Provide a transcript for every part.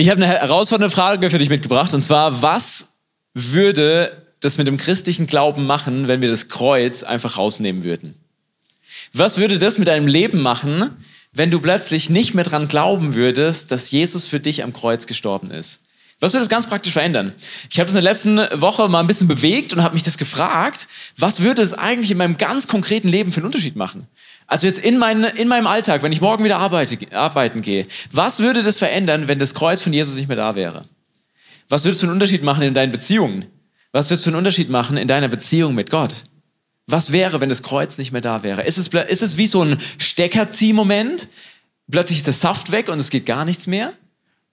Ich habe eine herausfordernde Frage für dich mitgebracht und zwar, was würde das mit dem christlichen Glauben machen, wenn wir das Kreuz einfach rausnehmen würden? Was würde das mit deinem Leben machen, wenn du plötzlich nicht mehr dran glauben würdest, dass Jesus für dich am Kreuz gestorben ist? Was würde das ganz praktisch verändern? Ich habe das in der letzten Woche mal ein bisschen bewegt und habe mich das gefragt, was würde es eigentlich in meinem ganz konkreten Leben für einen Unterschied machen? Also jetzt in, mein, in meinem Alltag, wenn ich morgen wieder arbeite, arbeiten gehe, was würde das verändern, wenn das Kreuz von Jesus nicht mehr da wäre? Was würde es für einen Unterschied machen in deinen Beziehungen? Was würde es für einen Unterschied machen in deiner Beziehung mit Gott? Was wäre, wenn das Kreuz nicht mehr da wäre? Ist es, ist es wie so ein Steckerziehmoment? Plötzlich ist der Saft weg und es geht gar nichts mehr?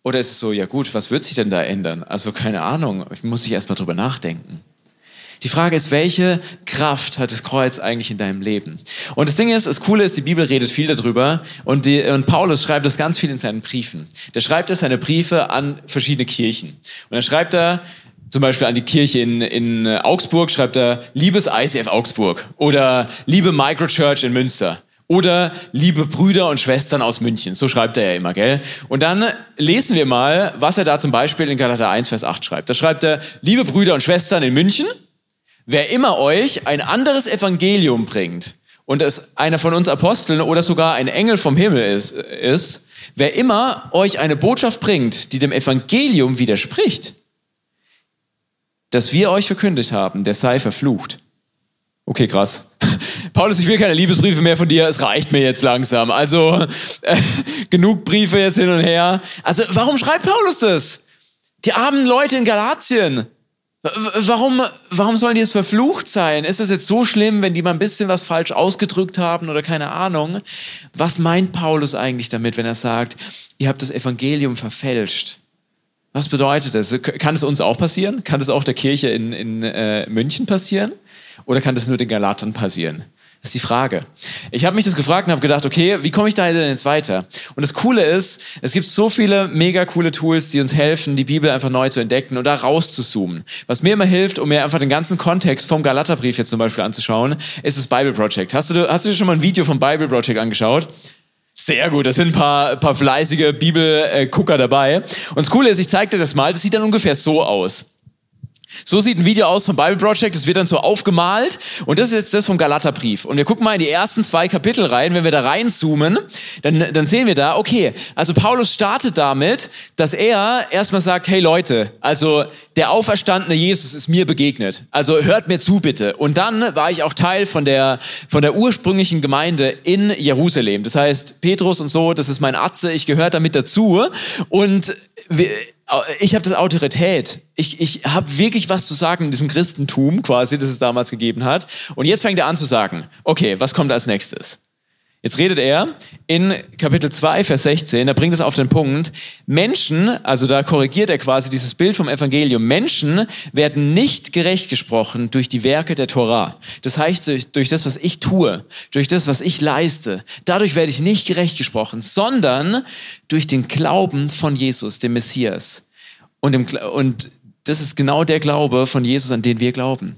Oder ist es so, ja gut, was wird sich denn da ändern? Also keine Ahnung, ich muss ich erstmal drüber nachdenken. Die Frage ist, welche Kraft hat das Kreuz eigentlich in deinem Leben? Und das Ding ist, das Coole ist, die Bibel redet viel darüber und, die, und Paulus schreibt das ganz viel in seinen Briefen. Der schreibt das seine Briefe an verschiedene Kirchen. Und dann schreibt er zum Beispiel an die Kirche in, in Augsburg, schreibt er, liebes ICF Augsburg oder liebe Microchurch in Münster. Oder liebe Brüder und Schwestern aus München. So schreibt er ja immer, gell? Und dann lesen wir mal, was er da zum Beispiel in Galater 1, Vers 8 schreibt. Da schreibt er, liebe Brüder und Schwestern in München, wer immer euch ein anderes Evangelium bringt und es einer von uns Aposteln oder sogar ein Engel vom Himmel ist, ist, wer immer euch eine Botschaft bringt, die dem Evangelium widerspricht, das wir euch verkündigt haben, der sei verflucht. Okay, krass. Paulus, ich will keine Liebesbriefe mehr von dir, es reicht mir jetzt langsam. Also äh, genug Briefe jetzt hin und her. Also warum schreibt Paulus das? Die armen Leute in Galatien. Warum, warum sollen die jetzt verflucht sein? Ist es jetzt so schlimm, wenn die mal ein bisschen was falsch ausgedrückt haben oder keine Ahnung? Was meint Paulus eigentlich damit, wenn er sagt, ihr habt das Evangelium verfälscht? Was bedeutet das? Kann es uns auch passieren? Kann es auch der Kirche in, in äh, München passieren? Oder kann das nur den Galatern passieren? Das ist die Frage. Ich habe mich das gefragt und habe gedacht, okay, wie komme ich da denn jetzt weiter? Und das Coole ist, es gibt so viele mega coole Tools, die uns helfen, die Bibel einfach neu zu entdecken und da rauszuzoomen. Was mir immer hilft, um mir einfach den ganzen Kontext vom Galaterbrief jetzt zum Beispiel anzuschauen, ist das Bible Project. Hast du, hast du dir schon mal ein Video vom Bible Project angeschaut? Sehr gut, da sind ein paar, paar fleißige Bibelgucker dabei. Und das Coole ist, ich zeige dir das mal, das sieht dann ungefähr so aus. So sieht ein Video aus vom Bible Project, das wird dann so aufgemalt und das ist jetzt das vom Galaterbrief. Und wir gucken mal in die ersten zwei Kapitel rein, wenn wir da reinzoomen, dann, dann sehen wir da, okay, also Paulus startet damit, dass er erstmal sagt, hey Leute, also der auferstandene Jesus ist mir begegnet, also hört mir zu bitte. Und dann war ich auch Teil von der, von der ursprünglichen Gemeinde in Jerusalem. Das heißt, Petrus und so, das ist mein Atze, ich gehöre damit dazu und wir, ich habe das Autorität. Ich, ich habe wirklich was zu sagen in diesem Christentum quasi, das es damals gegeben hat. Und jetzt fängt er an zu sagen, okay, was kommt als nächstes? Jetzt redet er in Kapitel 2, Vers 16, da bringt es auf den Punkt, Menschen, also da korrigiert er quasi dieses Bild vom Evangelium, Menschen werden nicht gerecht gesprochen durch die Werke der Torah. Das heißt, durch, durch das, was ich tue, durch das, was ich leiste. Dadurch werde ich nicht gerecht gesprochen, sondern durch den Glauben von Jesus, dem Messias. Und, im, und das ist genau der Glaube von Jesus, an den wir glauben.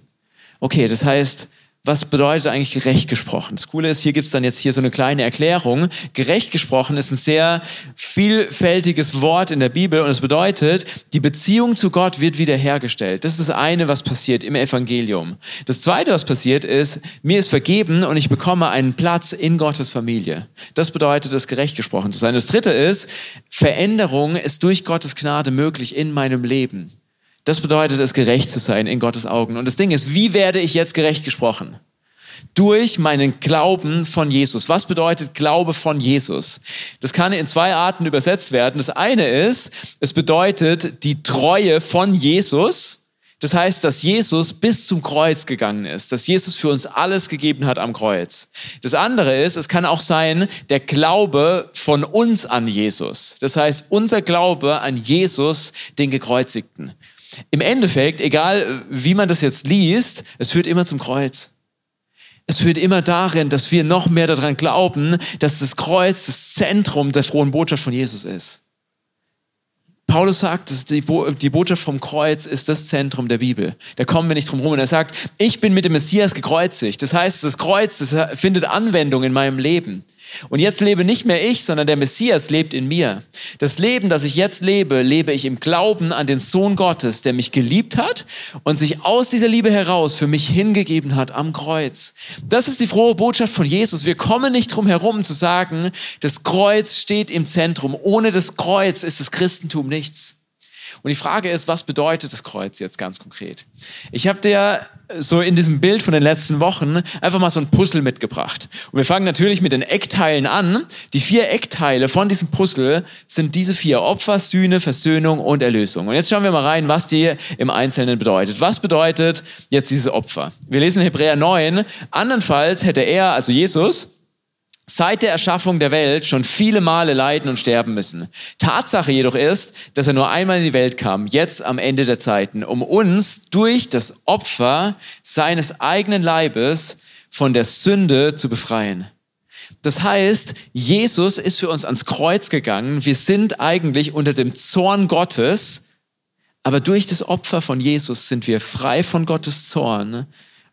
Okay, das heißt, was bedeutet eigentlich gerecht gesprochen? Das Coole ist, hier gibt's dann jetzt hier so eine kleine Erklärung. Gerecht gesprochen ist ein sehr vielfältiges Wort in der Bibel und es bedeutet, die Beziehung zu Gott wird wiederhergestellt. Das ist das eine, was passiert im Evangelium. Das zweite, was passiert ist, mir ist vergeben und ich bekomme einen Platz in Gottes Familie. Das bedeutet es, gerecht gesprochen zu sein. Das dritte ist, Veränderung ist durch Gottes Gnade möglich in meinem Leben. Das bedeutet es, gerecht zu sein in Gottes Augen. Und das Ding ist, wie werde ich jetzt gerecht gesprochen? Durch meinen Glauben von Jesus. Was bedeutet Glaube von Jesus? Das kann in zwei Arten übersetzt werden. Das eine ist, es bedeutet die Treue von Jesus. Das heißt, dass Jesus bis zum Kreuz gegangen ist, dass Jesus für uns alles gegeben hat am Kreuz. Das andere ist, es kann auch sein, der Glaube von uns an Jesus. Das heißt, unser Glaube an Jesus, den Gekreuzigten. Im Endeffekt, egal wie man das jetzt liest, es führt immer zum Kreuz. Es führt immer darin, dass wir noch mehr daran glauben, dass das Kreuz das Zentrum der frohen Botschaft von Jesus ist. Paulus sagt, dass die, Bo die Botschaft vom Kreuz ist das Zentrum der Bibel. Da kommen wir nicht drum herum. Und er sagt, ich bin mit dem Messias gekreuzigt. Das heißt, das Kreuz, das findet Anwendung in meinem Leben. Und jetzt lebe nicht mehr ich, sondern der Messias lebt in mir. Das Leben, das ich jetzt lebe, lebe ich im Glauben an den Sohn Gottes, der mich geliebt hat und sich aus dieser Liebe heraus für mich hingegeben hat am Kreuz. Das ist die frohe Botschaft von Jesus. Wir kommen nicht drum herum zu sagen, das Kreuz steht im Zentrum. Ohne das Kreuz ist das Christentum nichts. Und die Frage ist, was bedeutet das Kreuz jetzt ganz konkret? Ich habe dir so in diesem Bild von den letzten Wochen einfach mal so ein Puzzle mitgebracht. Und wir fangen natürlich mit den Eckteilen an. Die vier Eckteile von diesem Puzzle sind diese vier Opfer, Sühne, Versöhnung und Erlösung. Und jetzt schauen wir mal rein, was die im Einzelnen bedeutet. Was bedeutet jetzt dieses Opfer? Wir lesen Hebräer 9. Andernfalls hätte er, also Jesus, seit der Erschaffung der Welt schon viele Male leiden und sterben müssen. Tatsache jedoch ist, dass er nur einmal in die Welt kam, jetzt am Ende der Zeiten, um uns durch das Opfer seines eigenen Leibes von der Sünde zu befreien. Das heißt, Jesus ist für uns ans Kreuz gegangen. Wir sind eigentlich unter dem Zorn Gottes, aber durch das Opfer von Jesus sind wir frei von Gottes Zorn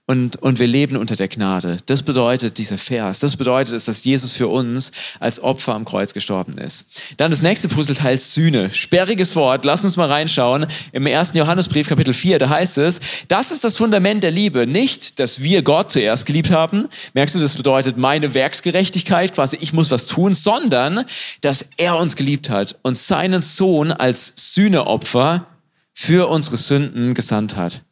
und, und wir leben unter der Gnade. Das bedeutet dieser Vers. Das bedeutet es, dass Jesus für uns als Opfer am Kreuz gestorben ist. Dann das nächste Puzzleteil Sühne. Sperriges Wort. Lass uns mal reinschauen. Im ersten Johannesbrief Kapitel 4, da heißt es, das ist das Fundament der Liebe. Nicht, dass wir Gott zuerst geliebt haben. Merkst du, das bedeutet meine Werksgerechtigkeit, quasi ich muss was tun, sondern, dass er uns geliebt hat und seinen Sohn als Sühneopfer für unsere Sünden gesandt hat.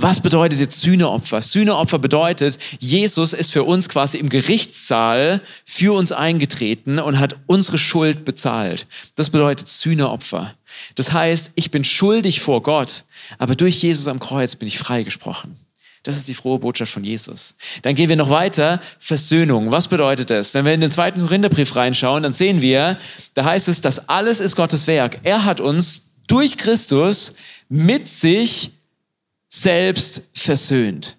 Was bedeutet jetzt Sühneopfer? Sühneopfer bedeutet, Jesus ist für uns quasi im Gerichtssaal für uns eingetreten und hat unsere Schuld bezahlt. Das bedeutet Sühneopfer. Das heißt, ich bin schuldig vor Gott, aber durch Jesus am Kreuz bin ich freigesprochen. Das ist die frohe Botschaft von Jesus. Dann gehen wir noch weiter. Versöhnung. Was bedeutet das? Wenn wir in den zweiten Korintherbrief reinschauen, dann sehen wir, da heißt es, dass alles ist Gottes Werk. Er hat uns durch Christus mit sich selbst versöhnt.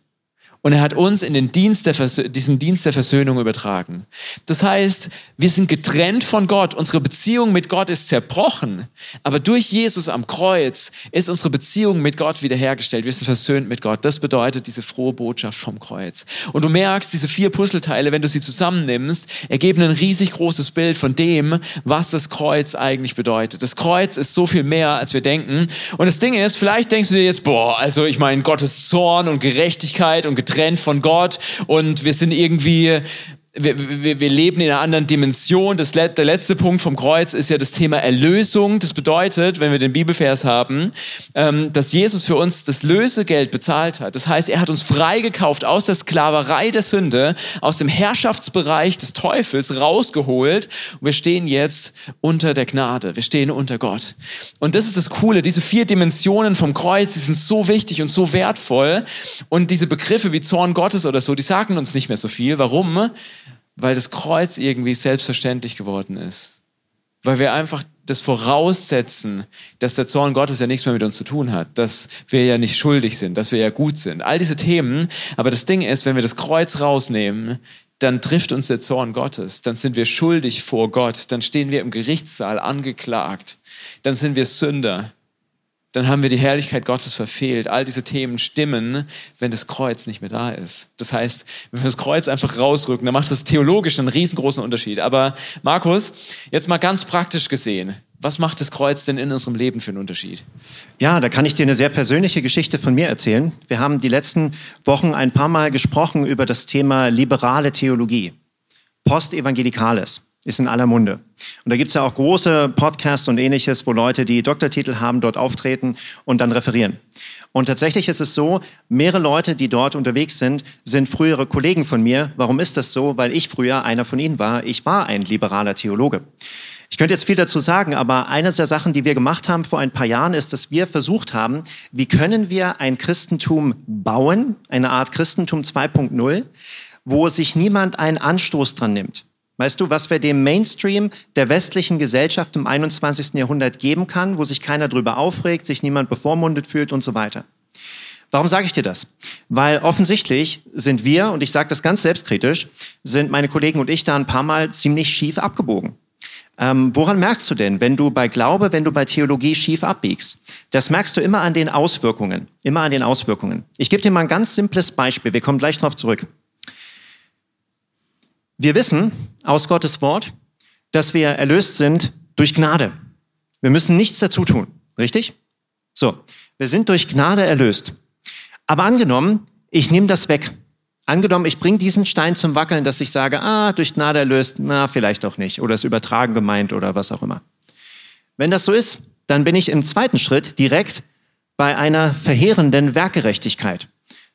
Und er hat uns in den Dienst der diesen Dienst der Versöhnung übertragen. Das heißt, wir sind getrennt von Gott. Unsere Beziehung mit Gott ist zerbrochen. Aber durch Jesus am Kreuz ist unsere Beziehung mit Gott wiederhergestellt. Wir sind versöhnt mit Gott. Das bedeutet diese frohe Botschaft vom Kreuz. Und du merkst, diese vier Puzzleteile, wenn du sie zusammennimmst, ergeben ein riesig großes Bild von dem, was das Kreuz eigentlich bedeutet. Das Kreuz ist so viel mehr, als wir denken. Und das Ding ist, vielleicht denkst du dir jetzt, boah, also ich meine, Gottes Zorn und Gerechtigkeit und getrennt von Gott und wir sind irgendwie wir, wir, wir leben in einer anderen Dimension. Das, der letzte Punkt vom Kreuz ist ja das Thema Erlösung. Das bedeutet, wenn wir den Bibelvers haben, ähm, dass Jesus für uns das Lösegeld bezahlt hat. Das heißt, er hat uns freigekauft aus der Sklaverei der Sünde, aus dem Herrschaftsbereich des Teufels rausgeholt. Und wir stehen jetzt unter der Gnade. Wir stehen unter Gott. Und das ist das Coole. Diese vier Dimensionen vom Kreuz, die sind so wichtig und so wertvoll. Und diese Begriffe wie Zorn Gottes oder so, die sagen uns nicht mehr so viel. Warum? Weil das Kreuz irgendwie selbstverständlich geworden ist. Weil wir einfach das voraussetzen, dass der Zorn Gottes ja nichts mehr mit uns zu tun hat, dass wir ja nicht schuldig sind, dass wir ja gut sind. All diese Themen. Aber das Ding ist, wenn wir das Kreuz rausnehmen, dann trifft uns der Zorn Gottes. Dann sind wir schuldig vor Gott. Dann stehen wir im Gerichtssaal angeklagt. Dann sind wir Sünder dann haben wir die Herrlichkeit Gottes verfehlt. All diese Themen stimmen, wenn das Kreuz nicht mehr da ist. Das heißt, wenn wir das Kreuz einfach rausrücken, dann macht das theologisch einen riesengroßen Unterschied. Aber Markus, jetzt mal ganz praktisch gesehen, was macht das Kreuz denn in unserem Leben für einen Unterschied? Ja, da kann ich dir eine sehr persönliche Geschichte von mir erzählen. Wir haben die letzten Wochen ein paar Mal gesprochen über das Thema liberale Theologie, Postevangelikales ist in aller Munde. Und da gibt es ja auch große Podcasts und ähnliches, wo Leute, die Doktortitel haben, dort auftreten und dann referieren. Und tatsächlich ist es so, mehrere Leute, die dort unterwegs sind, sind frühere Kollegen von mir. Warum ist das so? Weil ich früher einer von ihnen war. Ich war ein liberaler Theologe. Ich könnte jetzt viel dazu sagen, aber eine der Sachen, die wir gemacht haben vor ein paar Jahren, ist, dass wir versucht haben, wie können wir ein Christentum bauen, eine Art Christentum 2.0, wo sich niemand einen Anstoß dran nimmt. Weißt du, was wir dem Mainstream der westlichen Gesellschaft im 21. Jahrhundert geben kann, wo sich keiner drüber aufregt, sich niemand bevormundet fühlt und so weiter. Warum sage ich dir das? Weil offensichtlich sind wir, und ich sage das ganz selbstkritisch, sind meine Kollegen und ich da ein paar Mal ziemlich schief abgebogen. Ähm, woran merkst du denn, wenn du bei Glaube, wenn du bei Theologie schief abbiegst? Das merkst du immer an den Auswirkungen. Immer an den Auswirkungen. Ich gebe dir mal ein ganz simples Beispiel. Wir kommen gleich darauf zurück. Wir wissen aus Gottes Wort, dass wir erlöst sind durch Gnade. Wir müssen nichts dazu tun, richtig? So, wir sind durch Gnade erlöst. Aber angenommen, ich nehme das weg. Angenommen, ich bringe diesen Stein zum Wackeln, dass ich sage, ah, durch Gnade erlöst, na, vielleicht auch nicht. Oder ist übertragen gemeint oder was auch immer. Wenn das so ist, dann bin ich im zweiten Schritt direkt bei einer verheerenden Werkgerechtigkeit.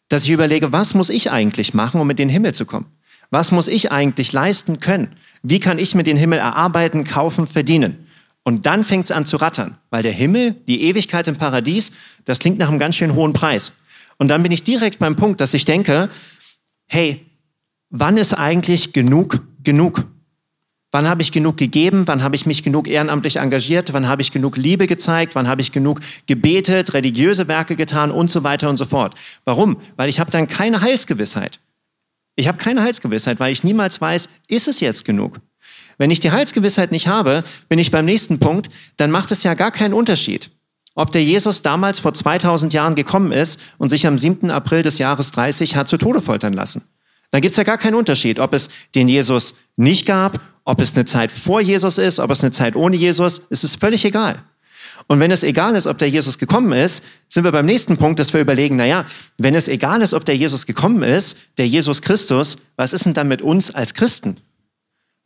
Dass ich überlege, was muss ich eigentlich machen, um in den Himmel zu kommen? Was muss ich eigentlich leisten können? Wie kann ich mir den Himmel erarbeiten, kaufen, verdienen? Und dann fängt es an zu rattern, weil der Himmel, die Ewigkeit im Paradies, das klingt nach einem ganz schön hohen Preis. Und dann bin ich direkt beim Punkt, dass ich denke, hey, wann ist eigentlich genug genug? Wann habe ich genug gegeben? Wann habe ich mich genug ehrenamtlich engagiert? Wann habe ich genug Liebe gezeigt? Wann habe ich genug gebetet, religiöse Werke getan und so weiter und so fort? Warum? Weil ich habe dann keine Heilsgewissheit. Ich habe keine Heilsgewissheit, weil ich niemals weiß, ist es jetzt genug? Wenn ich die Heilsgewissheit nicht habe, bin ich beim nächsten Punkt, dann macht es ja gar keinen Unterschied, ob der Jesus damals vor 2000 Jahren gekommen ist und sich am 7. April des Jahres 30 hat zu Tode foltern lassen. Dann gibt es ja gar keinen Unterschied, ob es den Jesus nicht gab, ob es eine Zeit vor Jesus ist, ob es eine Zeit ohne Jesus, es ist völlig egal. Und wenn es egal ist, ob der Jesus gekommen ist, sind wir beim nächsten Punkt, dass wir überlegen, na ja, wenn es egal ist, ob der Jesus gekommen ist, der Jesus Christus, was ist denn dann mit uns als Christen?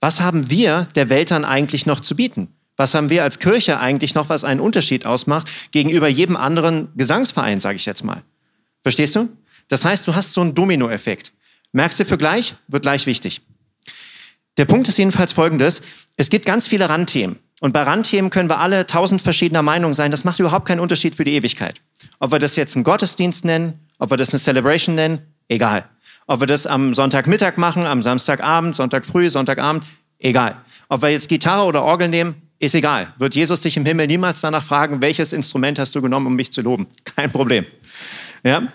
Was haben wir der Welt dann eigentlich noch zu bieten? Was haben wir als Kirche eigentlich noch, was einen Unterschied ausmacht gegenüber jedem anderen Gesangsverein, sage ich jetzt mal? Verstehst du? Das heißt, du hast so einen Dominoeffekt. Merkst du für gleich, wird gleich wichtig. Der Punkt ist jedenfalls folgendes. Es gibt ganz viele Randthemen. Und bei Randthemen können wir alle tausend verschiedener Meinung sein. Das macht überhaupt keinen Unterschied für die Ewigkeit. Ob wir das jetzt einen Gottesdienst nennen, ob wir das eine Celebration nennen, egal. Ob wir das am Sonntagmittag machen, am Samstagabend, Sonntag früh, Sonntagabend, egal. Ob wir jetzt Gitarre oder Orgel nehmen, ist egal. Wird Jesus dich im Himmel niemals danach fragen, welches Instrument hast du genommen, um mich zu loben? Kein Problem. Ja?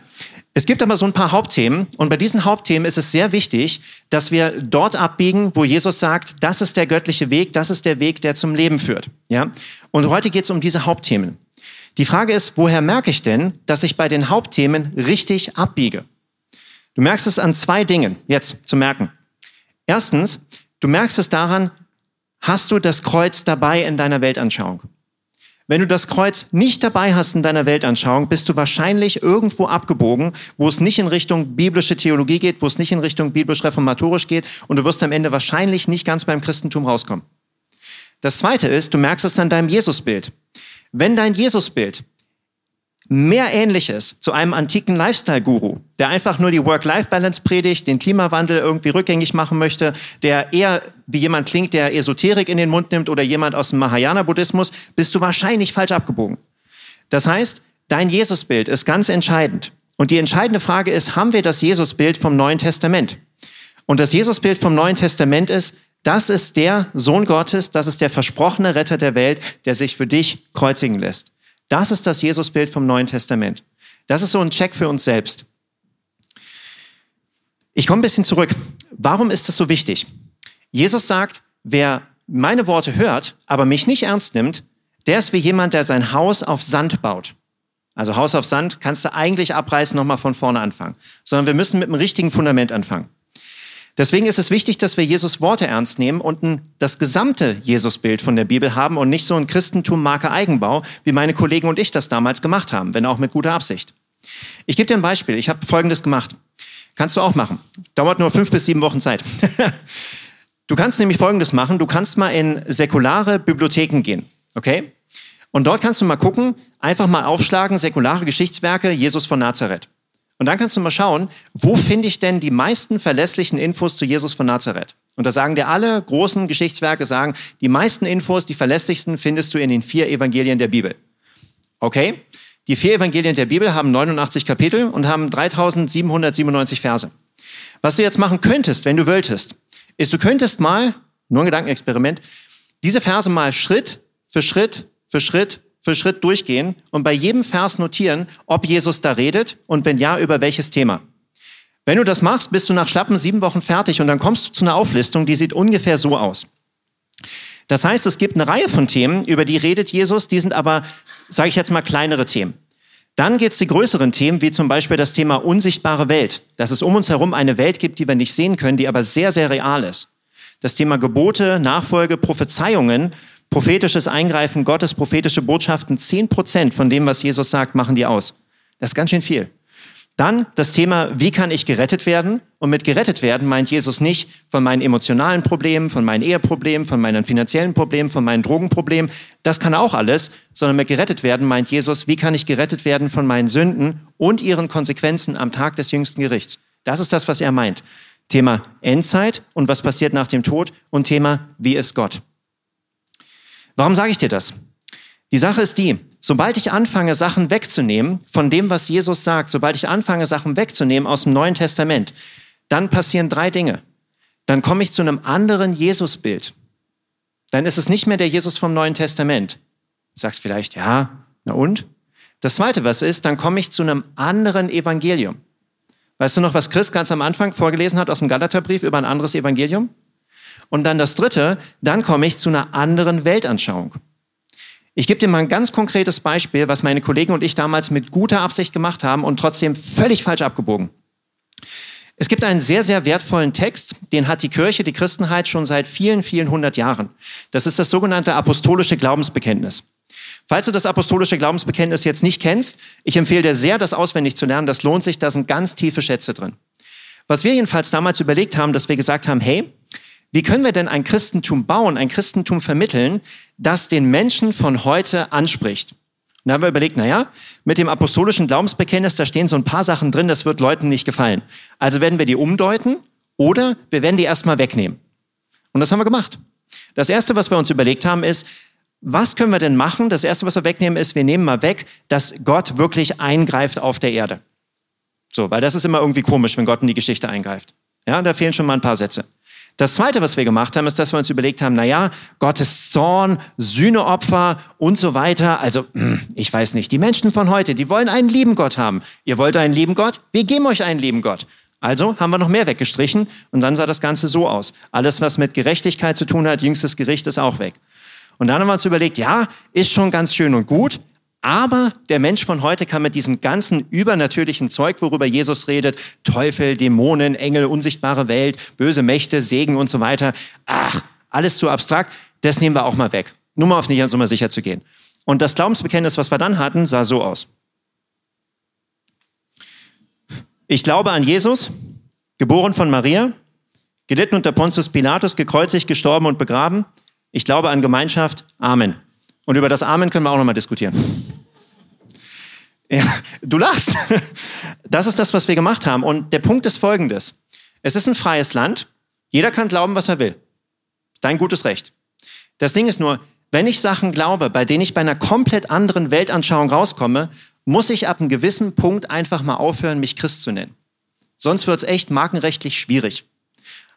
Es gibt aber so ein paar Hauptthemen und bei diesen Hauptthemen ist es sehr wichtig, dass wir dort abbiegen, wo Jesus sagt, das ist der göttliche Weg, das ist der Weg, der zum Leben führt. Ja? Und heute geht es um diese Hauptthemen. Die Frage ist, woher merke ich denn, dass ich bei den Hauptthemen richtig abbiege? Du merkst es an zwei Dingen, jetzt zu merken. Erstens, du merkst es daran, hast du das Kreuz dabei in deiner Weltanschauung. Wenn du das Kreuz nicht dabei hast in deiner Weltanschauung, bist du wahrscheinlich irgendwo abgebogen, wo es nicht in Richtung biblische Theologie geht, wo es nicht in Richtung biblisch-reformatorisch geht und du wirst am Ende wahrscheinlich nicht ganz beim Christentum rauskommen. Das zweite ist, du merkst es an deinem Jesusbild. Wenn dein Jesusbild mehr Ähnliches zu einem antiken Lifestyle-Guru, der einfach nur die Work-Life-Balance predigt, den Klimawandel irgendwie rückgängig machen möchte, der eher wie jemand klingt, der Esoterik in den Mund nimmt oder jemand aus dem Mahayana-Buddhismus, bist du wahrscheinlich falsch abgebogen. Das heißt, dein Jesusbild ist ganz entscheidend. Und die entscheidende Frage ist, haben wir das Jesusbild vom Neuen Testament? Und das Jesusbild vom Neuen Testament ist, das ist der Sohn Gottes, das ist der versprochene Retter der Welt, der sich für dich kreuzigen lässt. Das ist das Jesusbild vom Neuen Testament. Das ist so ein Check für uns selbst. Ich komme ein bisschen zurück. Warum ist das so wichtig? Jesus sagt, wer meine Worte hört, aber mich nicht ernst nimmt, der ist wie jemand, der sein Haus auf Sand baut. Also Haus auf Sand kannst du eigentlich abreißen, nochmal von vorne anfangen. Sondern wir müssen mit einem richtigen Fundament anfangen. Deswegen ist es wichtig, dass wir Jesus Worte ernst nehmen und ein, das gesamte Jesusbild von der Bibel haben und nicht so ein Christentum Marke Eigenbau, wie meine Kollegen und ich das damals gemacht haben, wenn auch mit guter Absicht. Ich gebe dir ein Beispiel. Ich habe Folgendes gemacht. Kannst du auch machen. Dauert nur fünf bis sieben Wochen Zeit. du kannst nämlich Folgendes machen. Du kannst mal in säkulare Bibliotheken gehen. Okay? Und dort kannst du mal gucken, einfach mal aufschlagen, säkulare Geschichtswerke, Jesus von Nazareth. Und dann kannst du mal schauen, wo finde ich denn die meisten verlässlichen Infos zu Jesus von Nazareth? Und da sagen dir alle großen Geschichtswerke, sagen, die meisten Infos, die verlässlichsten findest du in den vier Evangelien der Bibel. Okay? Die vier Evangelien der Bibel haben 89 Kapitel und haben 3797 Verse. Was du jetzt machen könntest, wenn du wolltest, ist, du könntest mal, nur ein Gedankenexperiment, diese Verse mal Schritt für Schritt für Schritt für Schritt durchgehen und bei jedem Vers notieren, ob Jesus da redet und wenn ja, über welches Thema. Wenn du das machst, bist du nach schlappen sieben Wochen fertig und dann kommst du zu einer Auflistung, die sieht ungefähr so aus. Das heißt, es gibt eine Reihe von Themen, über die redet Jesus, die sind aber, sage ich jetzt mal, kleinere Themen. Dann gibt es die größeren Themen, wie zum Beispiel das Thema unsichtbare Welt, dass es um uns herum eine Welt gibt, die wir nicht sehen können, die aber sehr, sehr real ist. das Thema Gebote, Nachfolge, Prophezeiungen, prophetisches Eingreifen Gottes, prophetische Botschaften, zehn Prozent von dem, was Jesus sagt, machen die aus. Das ist ganz schön viel. Dann das Thema, wie kann ich gerettet werden? Und mit gerettet werden meint Jesus nicht von meinen emotionalen Problemen, von meinen Eheproblemen, von meinen finanziellen Problemen, von meinen Drogenproblemen. Das kann auch alles, sondern mit gerettet werden meint Jesus, wie kann ich gerettet werden von meinen Sünden und ihren Konsequenzen am Tag des jüngsten Gerichts. Das ist das, was er meint. Thema Endzeit und was passiert nach dem Tod und Thema, wie ist Gott? Warum sage ich dir das? Die Sache ist die, sobald ich anfange, Sachen wegzunehmen von dem, was Jesus sagt, sobald ich anfange, Sachen wegzunehmen aus dem Neuen Testament, dann passieren drei Dinge. Dann komme ich zu einem anderen Jesusbild. Dann ist es nicht mehr der Jesus vom Neuen Testament. Du sagst vielleicht, ja, na und? Das zweite, was ist, dann komme ich zu einem anderen Evangelium. Weißt du noch, was Chris ganz am Anfang vorgelesen hat aus dem Galaterbrief über ein anderes Evangelium? Und dann das dritte, dann komme ich zu einer anderen Weltanschauung. Ich gebe dir mal ein ganz konkretes Beispiel, was meine Kollegen und ich damals mit guter Absicht gemacht haben und trotzdem völlig falsch abgebogen. Es gibt einen sehr, sehr wertvollen Text, den hat die Kirche, die Christenheit schon seit vielen, vielen hundert Jahren. Das ist das sogenannte apostolische Glaubensbekenntnis. Falls du das apostolische Glaubensbekenntnis jetzt nicht kennst, ich empfehle dir sehr, das auswendig zu lernen. Das lohnt sich, da sind ganz tiefe Schätze drin. Was wir jedenfalls damals überlegt haben, dass wir gesagt haben, hey, wie können wir denn ein Christentum bauen, ein Christentum vermitteln, das den Menschen von heute anspricht? Und da haben wir überlegt, na ja, mit dem apostolischen Glaubensbekenntnis, da stehen so ein paar Sachen drin, das wird Leuten nicht gefallen. Also werden wir die umdeuten oder wir werden die erstmal wegnehmen. Und das haben wir gemacht. Das erste, was wir uns überlegt haben, ist, was können wir denn machen? Das erste, was wir wegnehmen, ist, wir nehmen mal weg, dass Gott wirklich eingreift auf der Erde. So, weil das ist immer irgendwie komisch, wenn Gott in die Geschichte eingreift. Ja, da fehlen schon mal ein paar Sätze. Das zweite, was wir gemacht haben, ist, dass wir uns überlegt haben, na ja, Gottes Zorn, Sühneopfer und so weiter. Also, ich weiß nicht, die Menschen von heute, die wollen einen lieben Gott haben. Ihr wollt einen lieben Gott? Wir geben euch einen lieben Gott. Also haben wir noch mehr weggestrichen und dann sah das Ganze so aus. Alles, was mit Gerechtigkeit zu tun hat, jüngstes Gericht ist auch weg. Und dann haben wir uns überlegt, ja, ist schon ganz schön und gut, aber der Mensch von heute kann mit diesem ganzen übernatürlichen Zeug, worüber Jesus redet, Teufel, Dämonen, Engel, unsichtbare Welt, böse Mächte, Segen und so weiter, ach, alles zu abstrakt, das nehmen wir auch mal weg. Nur mal auf nicht Nummer sicher zu gehen. Und das Glaubensbekenntnis, was wir dann hatten, sah so aus. Ich glaube an Jesus, geboren von Maria, gelitten unter Pontius Pilatus, gekreuzigt, gestorben und begraben. Ich glaube an Gemeinschaft. Amen. Und über das Amen können wir auch nochmal diskutieren. Ja, du lachst. Das ist das, was wir gemacht haben. Und der Punkt ist folgendes. Es ist ein freies Land. Jeder kann glauben, was er will. Dein gutes Recht. Das Ding ist nur, wenn ich Sachen glaube, bei denen ich bei einer komplett anderen Weltanschauung rauskomme, muss ich ab einem gewissen Punkt einfach mal aufhören, mich Christ zu nennen. Sonst wird es echt markenrechtlich schwierig.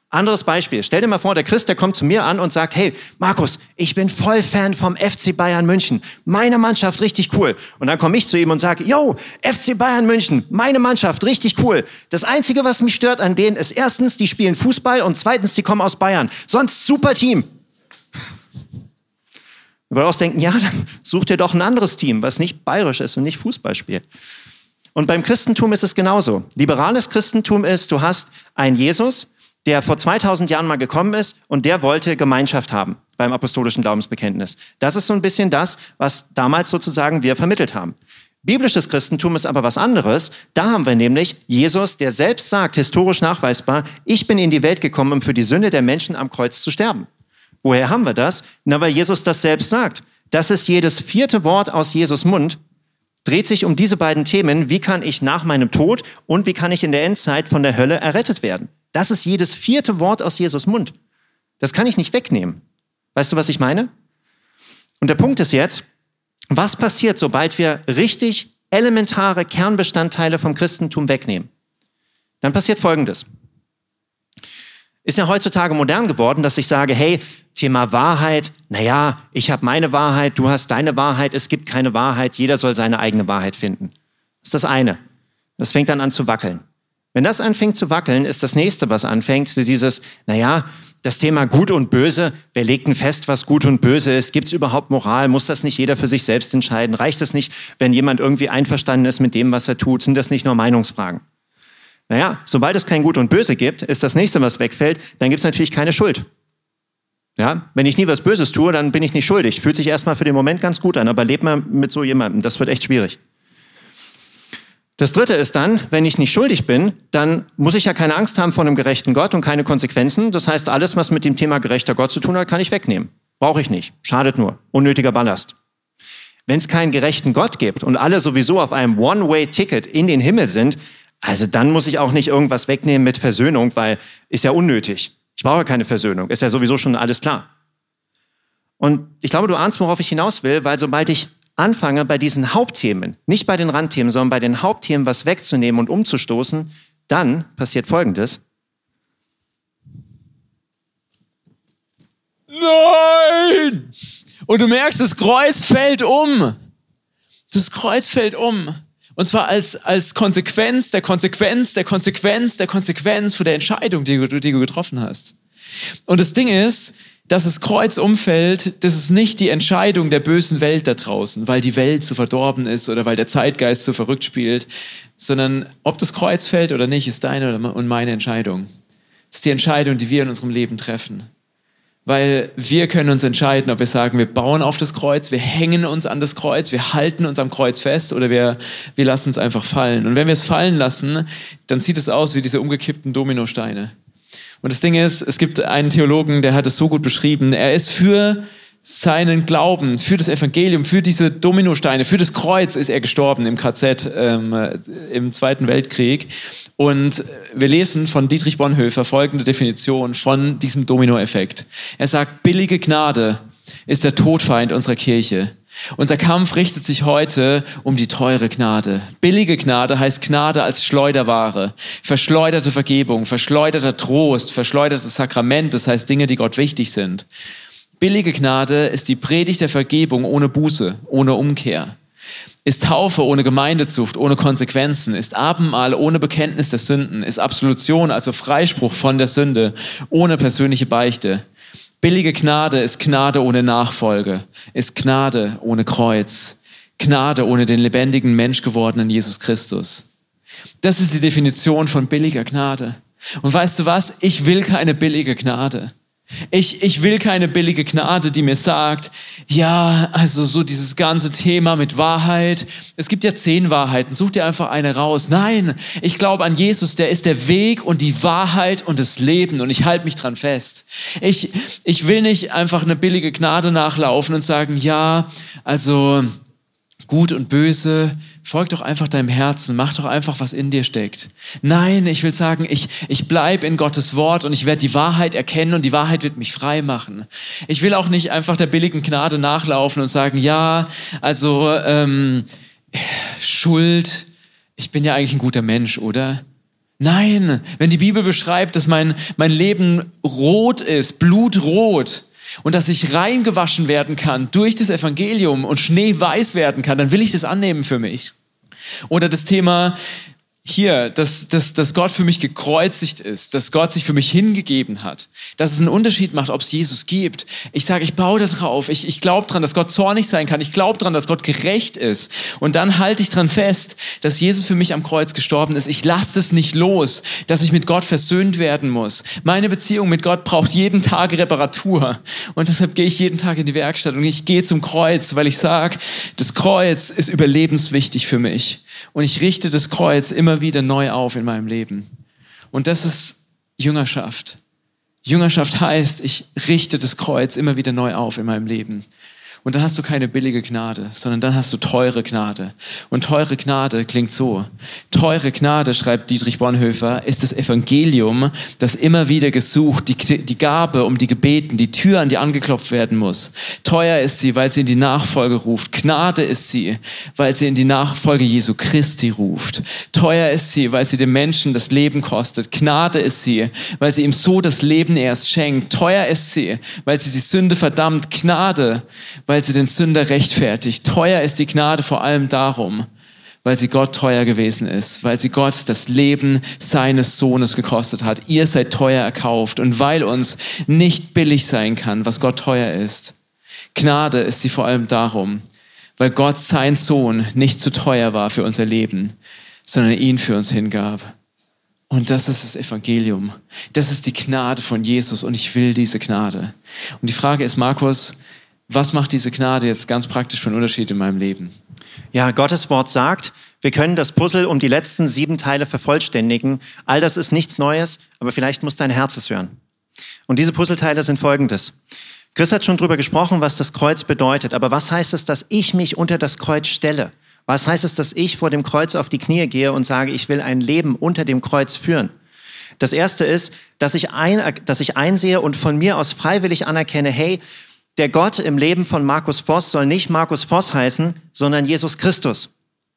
Anderes Beispiel. Stell dir mal vor, der Christ, der kommt zu mir an und sagt, hey, Markus, ich bin voll Fan vom FC Bayern München. Meine Mannschaft richtig cool. Und dann komme ich zu ihm und sage, yo, FC Bayern München, meine Mannschaft richtig cool. Das Einzige, was mich stört an denen, ist erstens, die spielen Fußball und zweitens, die kommen aus Bayern. Sonst super Team. Du würdest denken, ja, dann such dir doch ein anderes Team, was nicht bayerisch ist und nicht Fußball spielt. Und beim Christentum ist es genauso. Liberales Christentum ist, du hast einen Jesus, der vor 2000 Jahren mal gekommen ist und der wollte Gemeinschaft haben beim apostolischen Glaubensbekenntnis. Das ist so ein bisschen das, was damals sozusagen wir vermittelt haben. Biblisches Christentum ist aber was anderes. Da haben wir nämlich Jesus, der selbst sagt, historisch nachweisbar, ich bin in die Welt gekommen, um für die Sünde der Menschen am Kreuz zu sterben. Woher haben wir das? Na, weil Jesus das selbst sagt. Das ist jedes vierte Wort aus Jesus Mund, dreht sich um diese beiden Themen, wie kann ich nach meinem Tod und wie kann ich in der Endzeit von der Hölle errettet werden. Das ist jedes vierte Wort aus Jesus Mund. Das kann ich nicht wegnehmen. Weißt du, was ich meine? Und der Punkt ist jetzt, was passiert, sobald wir richtig elementare Kernbestandteile vom Christentum wegnehmen? Dann passiert Folgendes. Ist ja heutzutage modern geworden, dass ich sage, hey, Thema Wahrheit, naja, ich habe meine Wahrheit, du hast deine Wahrheit, es gibt keine Wahrheit, jeder soll seine eigene Wahrheit finden. Das ist das eine. Das fängt dann an zu wackeln. Wenn das anfängt zu wackeln, ist das nächste, was anfängt, dieses, naja, das Thema Gut und Böse, wer legt denn fest, was Gut und Böse ist? Gibt es überhaupt Moral? Muss das nicht jeder für sich selbst entscheiden? Reicht es nicht, wenn jemand irgendwie einverstanden ist mit dem, was er tut? Sind das nicht nur Meinungsfragen? Naja, sobald es kein Gut und Böse gibt, ist das nächste, was wegfällt, dann gibt es natürlich keine Schuld. Ja, wenn ich nie was Böses tue, dann bin ich nicht schuldig. Fühlt sich erstmal für den Moment ganz gut an, aber lebt mal mit so jemandem. Das wird echt schwierig. Das dritte ist dann, wenn ich nicht schuldig bin, dann muss ich ja keine Angst haben vor einem gerechten Gott und keine Konsequenzen. Das heißt, alles, was mit dem Thema gerechter Gott zu tun hat, kann ich wegnehmen. Brauche ich nicht. Schadet nur. Unnötiger Ballast. Wenn es keinen gerechten Gott gibt und alle sowieso auf einem One-Way-Ticket in den Himmel sind, also dann muss ich auch nicht irgendwas wegnehmen mit Versöhnung, weil ist ja unnötig. Ich brauche keine Versöhnung. Ist ja sowieso schon alles klar. Und ich glaube, du ahnst, worauf ich hinaus will, weil sobald ich anfange, bei diesen Hauptthemen, nicht bei den Randthemen, sondern bei den Hauptthemen was wegzunehmen und umzustoßen, dann passiert Folgendes. Nein! Und du merkst, das Kreuz fällt um. Das Kreuz fällt um. Und zwar als, als Konsequenz der Konsequenz der Konsequenz der Konsequenz für der Entscheidung, die die du getroffen hast. Und das Ding ist, dass das Kreuz umfällt, das ist nicht die Entscheidung der bösen Welt da draußen, weil die Welt so verdorben ist oder weil der Zeitgeist so verrückt spielt, sondern ob das Kreuz fällt oder nicht, ist deine und meine Entscheidung. Das ist die Entscheidung, die wir in unserem Leben treffen. Weil wir können uns entscheiden, ob wir sagen, wir bauen auf das Kreuz, wir hängen uns an das Kreuz, wir halten uns am Kreuz fest oder wir, wir lassen es einfach fallen. Und wenn wir es fallen lassen, dann sieht es aus wie diese umgekippten Dominosteine. Und das Ding ist, es gibt einen Theologen, der hat es so gut beschrieben. Er ist für seinen Glauben, für das Evangelium, für diese Dominosteine, für das Kreuz ist er gestorben im KZ ähm, im Zweiten Weltkrieg. Und wir lesen von Dietrich Bonhoeffer folgende Definition von diesem Dominoeffekt. Er sagt, billige Gnade ist der Todfeind unserer Kirche. Unser Kampf richtet sich heute um die teure Gnade. Billige Gnade heißt Gnade als Schleuderware, verschleuderte Vergebung, verschleuderter Trost, verschleudertes Sakrament, das heißt Dinge, die Gott wichtig sind. Billige Gnade ist die Predigt der Vergebung ohne Buße, ohne Umkehr. Ist Taufe ohne Gemeindezucht, ohne Konsequenzen, ist Abendmahl ohne Bekenntnis der Sünden, ist Absolution, also Freispruch von der Sünde, ohne persönliche Beichte. Billige Gnade ist Gnade ohne Nachfolge, ist Gnade ohne Kreuz, Gnade ohne den lebendigen Mensch gewordenen Jesus Christus. Das ist die Definition von billiger Gnade. Und weißt du was? Ich will keine billige Gnade. Ich, ich will keine billige Gnade, die mir sagt, ja, also so dieses ganze Thema mit Wahrheit. Es gibt ja zehn Wahrheiten, such dir einfach eine raus. Nein, ich glaube an Jesus, der ist der Weg und die Wahrheit und das Leben und ich halte mich dran fest. Ich, ich will nicht einfach eine billige Gnade nachlaufen und sagen, ja, also gut und böse, folg doch einfach deinem Herzen, mach doch einfach, was in dir steckt. Nein, ich will sagen, ich, ich bleib in Gottes Wort und ich werde die Wahrheit erkennen und die Wahrheit wird mich frei machen. Ich will auch nicht einfach der billigen Gnade nachlaufen und sagen, ja, also ähm, Schuld, ich bin ja eigentlich ein guter Mensch, oder? Nein, wenn die Bibel beschreibt, dass mein, mein Leben rot ist, blutrot, und dass ich reingewaschen werden kann durch das Evangelium und schneeweiß werden kann, dann will ich das annehmen für mich. Oder das Thema, hier, dass, dass, dass Gott für mich gekreuzigt ist, dass Gott sich für mich hingegeben hat, dass es einen Unterschied macht, ob es Jesus gibt. Ich sage, ich baue da drauf, ich, ich glaube dran, dass Gott zornig sein kann, ich glaube dran, dass Gott gerecht ist. Und dann halte ich dran fest, dass Jesus für mich am Kreuz gestorben ist. Ich lasse es nicht los, dass ich mit Gott versöhnt werden muss. Meine Beziehung mit Gott braucht jeden Tag Reparatur. Und deshalb gehe ich jeden Tag in die Werkstatt und ich gehe zum Kreuz, weil ich sage, das Kreuz ist überlebenswichtig für mich. Und ich richte das Kreuz immer wieder neu auf in meinem Leben. Und das ist Jüngerschaft. Jüngerschaft heißt, ich richte das Kreuz immer wieder neu auf in meinem Leben. Und dann hast du keine billige Gnade, sondern dann hast du teure Gnade. Und teure Gnade klingt so. Teure Gnade, schreibt Dietrich Bonhoeffer, ist das Evangelium, das immer wieder gesucht, die, die Gabe, um die gebeten, die Tür, an die angeklopft werden muss. Teuer ist sie, weil sie in die Nachfolge ruft. Gnade ist sie, weil sie in die Nachfolge Jesu Christi ruft. Teuer ist sie, weil sie dem Menschen das Leben kostet. Gnade ist sie, weil sie ihm so das Leben erst schenkt. Teuer ist sie, weil sie die Sünde verdammt. Gnade, weil weil sie den Sünder rechtfertigt. Teuer ist die Gnade vor allem darum, weil sie Gott teuer gewesen ist, weil sie Gott das Leben seines Sohnes gekostet hat. Ihr seid teuer erkauft und weil uns nicht billig sein kann, was Gott teuer ist. Gnade ist sie vor allem darum, weil Gott sein Sohn nicht zu teuer war für unser Leben, sondern ihn für uns hingab. Und das ist das Evangelium. Das ist die Gnade von Jesus und ich will diese Gnade. Und die Frage ist, Markus, was macht diese Gnade jetzt ganz praktisch für einen Unterschied in meinem Leben? Ja, Gottes Wort sagt, wir können das Puzzle um die letzten sieben Teile vervollständigen. All das ist nichts Neues, aber vielleicht muss dein Herz es hören. Und diese Puzzleteile sind folgendes. Chris hat schon drüber gesprochen, was das Kreuz bedeutet. Aber was heißt es, dass ich mich unter das Kreuz stelle? Was heißt es, dass ich vor dem Kreuz auf die Knie gehe und sage, ich will ein Leben unter dem Kreuz führen? Das erste ist, dass ich, ein, dass ich einsehe und von mir aus freiwillig anerkenne, hey, der Gott im Leben von Markus Voss soll nicht Markus Voss heißen, sondern Jesus Christus.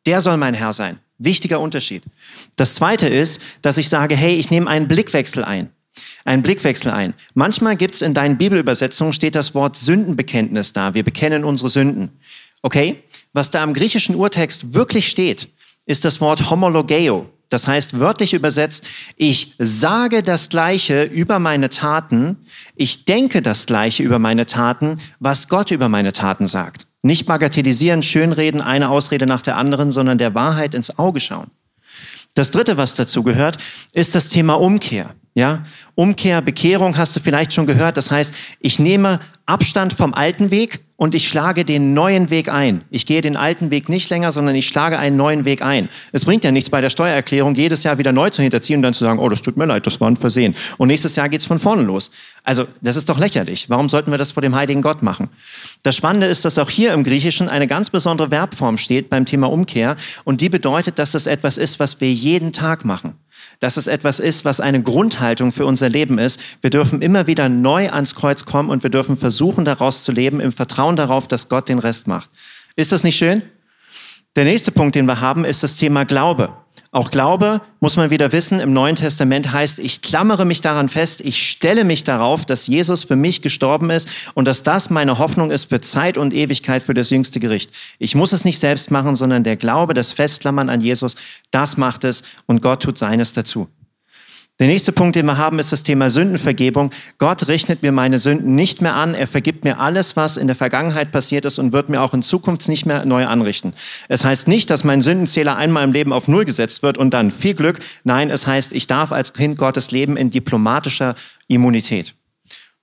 Der soll mein Herr sein. Wichtiger Unterschied. Das zweite ist, dass ich sage, hey, ich nehme einen Blickwechsel ein einen Blickwechsel ein. Manchmal gibt es in deinen Bibelübersetzungen steht das Wort Sündenbekenntnis da. Wir bekennen unsere Sünden. Okay? Was da im griechischen Urtext wirklich steht, ist das Wort homologeo. Das heißt wörtlich übersetzt, ich sage das Gleiche über meine Taten, ich denke das Gleiche über meine Taten, was Gott über meine Taten sagt. Nicht bagatellisieren, schönreden, eine Ausrede nach der anderen, sondern der Wahrheit ins Auge schauen. Das dritte, was dazu gehört, ist das Thema Umkehr. Ja, Umkehr, Bekehrung hast du vielleicht schon gehört. Das heißt, ich nehme Abstand vom alten Weg und ich schlage den neuen Weg ein. Ich gehe den alten Weg nicht länger, sondern ich schlage einen neuen Weg ein. Es bringt ja nichts bei der Steuererklärung, jedes Jahr wieder neu zu hinterziehen und dann zu sagen, oh, das tut mir leid, das war ein Versehen. Und nächstes Jahr geht's von vorne los. Also, das ist doch lächerlich. Warum sollten wir das vor dem heiligen Gott machen? Das Spannende ist, dass auch hier im Griechischen eine ganz besondere Verbform steht beim Thema Umkehr und die bedeutet, dass das etwas ist, was wir jeden Tag machen dass es etwas ist, was eine Grundhaltung für unser Leben ist. Wir dürfen immer wieder neu ans Kreuz kommen und wir dürfen versuchen, daraus zu leben, im Vertrauen darauf, dass Gott den Rest macht. Ist das nicht schön? Der nächste Punkt, den wir haben, ist das Thema Glaube. Auch Glaube, muss man wieder wissen, im Neuen Testament heißt, ich klammere mich daran fest, ich stelle mich darauf, dass Jesus für mich gestorben ist und dass das meine Hoffnung ist für Zeit und Ewigkeit für das jüngste Gericht. Ich muss es nicht selbst machen, sondern der Glaube, das Festklammern an Jesus, das macht es und Gott tut seines dazu. Der nächste Punkt, den wir haben, ist das Thema Sündenvergebung. Gott rechnet mir meine Sünden nicht mehr an. Er vergibt mir alles, was in der Vergangenheit passiert ist und wird mir auch in Zukunft nicht mehr neu anrichten. Es heißt nicht, dass mein Sündenzähler einmal im Leben auf Null gesetzt wird und dann viel Glück. Nein, es heißt, ich darf als Kind Gottes leben in diplomatischer Immunität.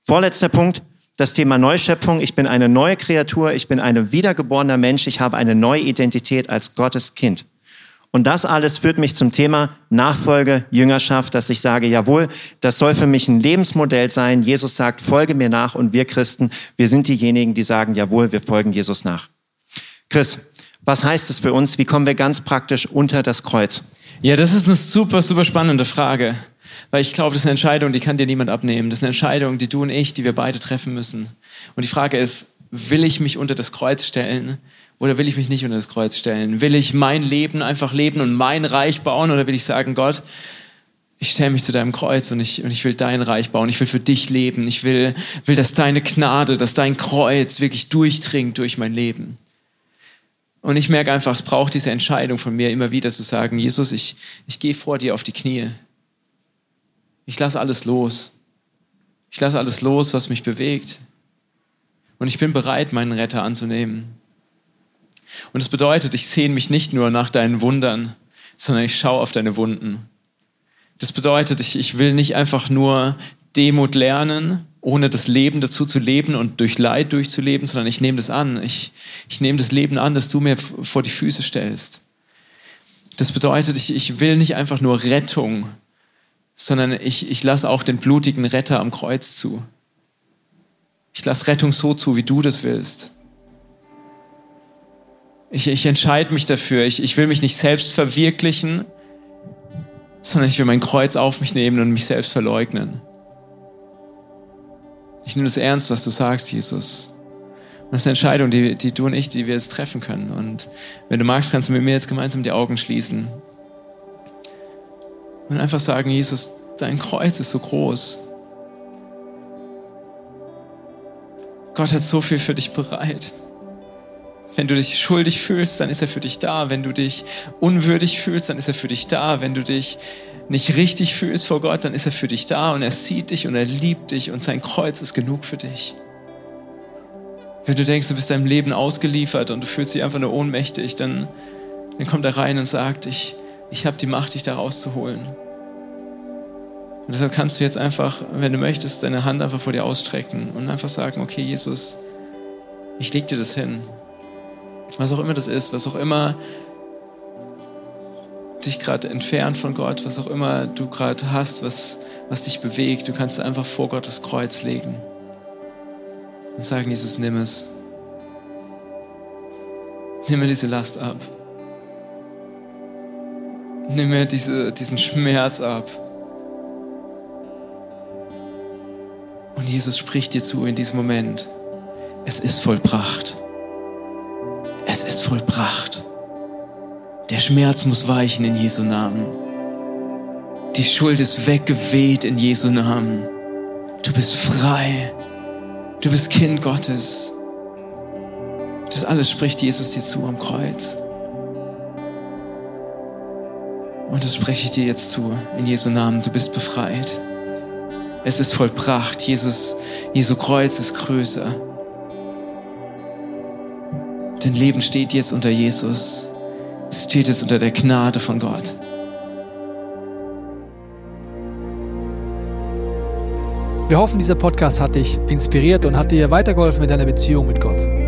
Vorletzter Punkt, das Thema Neuschöpfung. Ich bin eine neue Kreatur. Ich bin ein wiedergeborener Mensch. Ich habe eine neue Identität als Gottes Kind. Und das alles führt mich zum Thema Nachfolge, Jüngerschaft, dass ich sage, jawohl, das soll für mich ein Lebensmodell sein. Jesus sagt, folge mir nach und wir Christen, wir sind diejenigen, die sagen, jawohl, wir folgen Jesus nach. Chris, was heißt es für uns? Wie kommen wir ganz praktisch unter das Kreuz? Ja, das ist eine super, super spannende Frage. Weil ich glaube, das ist eine Entscheidung, die kann dir niemand abnehmen. Das ist eine Entscheidung, die du und ich, die wir beide treffen müssen. Und die Frage ist, will ich mich unter das Kreuz stellen oder will ich mich nicht unter das Kreuz stellen? Will ich mein Leben einfach leben und mein Reich bauen oder will ich sagen, Gott, ich stelle mich zu deinem Kreuz und ich, und ich will dein Reich bauen. Ich will für dich leben. Ich will, will, dass deine Gnade, dass dein Kreuz wirklich durchdringt durch mein Leben. Und ich merke einfach, es braucht diese Entscheidung von mir immer wieder zu sagen, Jesus, ich, ich gehe vor dir auf die Knie. Ich lasse alles los. Ich lasse alles los, was mich bewegt. Und ich bin bereit, meinen Retter anzunehmen. Und es bedeutet, ich sehne mich nicht nur nach deinen Wundern, sondern ich schaue auf deine Wunden. Das bedeutet, ich, ich will nicht einfach nur Demut lernen, ohne das Leben dazu zu leben und durch Leid durchzuleben, sondern ich nehme das an. Ich, ich nehme das Leben an, das du mir vor die Füße stellst. Das bedeutet, ich, ich will nicht einfach nur Rettung, sondern ich, ich lasse auch den blutigen Retter am Kreuz zu. Ich lasse Rettung so zu, wie du das willst. Ich, ich entscheide mich dafür. Ich, ich will mich nicht selbst verwirklichen, sondern ich will mein Kreuz auf mich nehmen und mich selbst verleugnen. Ich nehme das ernst, was du sagst, Jesus. Und das ist eine Entscheidung, die, die du und ich, die wir jetzt treffen können. Und wenn du magst, kannst du mit mir jetzt gemeinsam die Augen schließen. Und einfach sagen, Jesus, dein Kreuz ist so groß. Gott hat so viel für dich bereit. Wenn du dich schuldig fühlst, dann ist er für dich da. Wenn du dich unwürdig fühlst, dann ist er für dich da. Wenn du dich nicht richtig fühlst vor Gott, dann ist er für dich da und er sieht dich und er liebt dich und sein Kreuz ist genug für dich. Wenn du denkst, du bist deinem Leben ausgeliefert und du fühlst dich einfach nur ohnmächtig, dann, dann kommt er rein und sagt, ich, ich habe die Macht, dich da rauszuholen. Und deshalb kannst du jetzt einfach, wenn du möchtest, deine Hand einfach vor dir ausstrecken und einfach sagen, okay, Jesus, ich leg dir das hin. Was auch immer das ist, was auch immer dich gerade entfernt von Gott, was auch immer du gerade hast, was, was dich bewegt, du kannst einfach vor Gottes Kreuz legen und sagen, Jesus, nimm es. Nimm mir diese Last ab. Nimm mir diese, diesen Schmerz ab. Und Jesus spricht dir zu in diesem Moment. Es ist vollbracht. Es ist vollbracht. Der Schmerz muss weichen in Jesu Namen. Die Schuld ist weggeweht in Jesu Namen. Du bist frei. Du bist Kind Gottes. Das alles spricht Jesus dir zu am Kreuz. Und das spreche ich dir jetzt zu, in Jesu Namen. Du bist befreit. Es ist vollbracht. Jesus, Jesu Kreuz ist größer. Dein Leben steht jetzt unter Jesus. Es steht jetzt unter der Gnade von Gott. Wir hoffen, dieser Podcast hat dich inspiriert und hat dir weitergeholfen in deiner Beziehung mit Gott.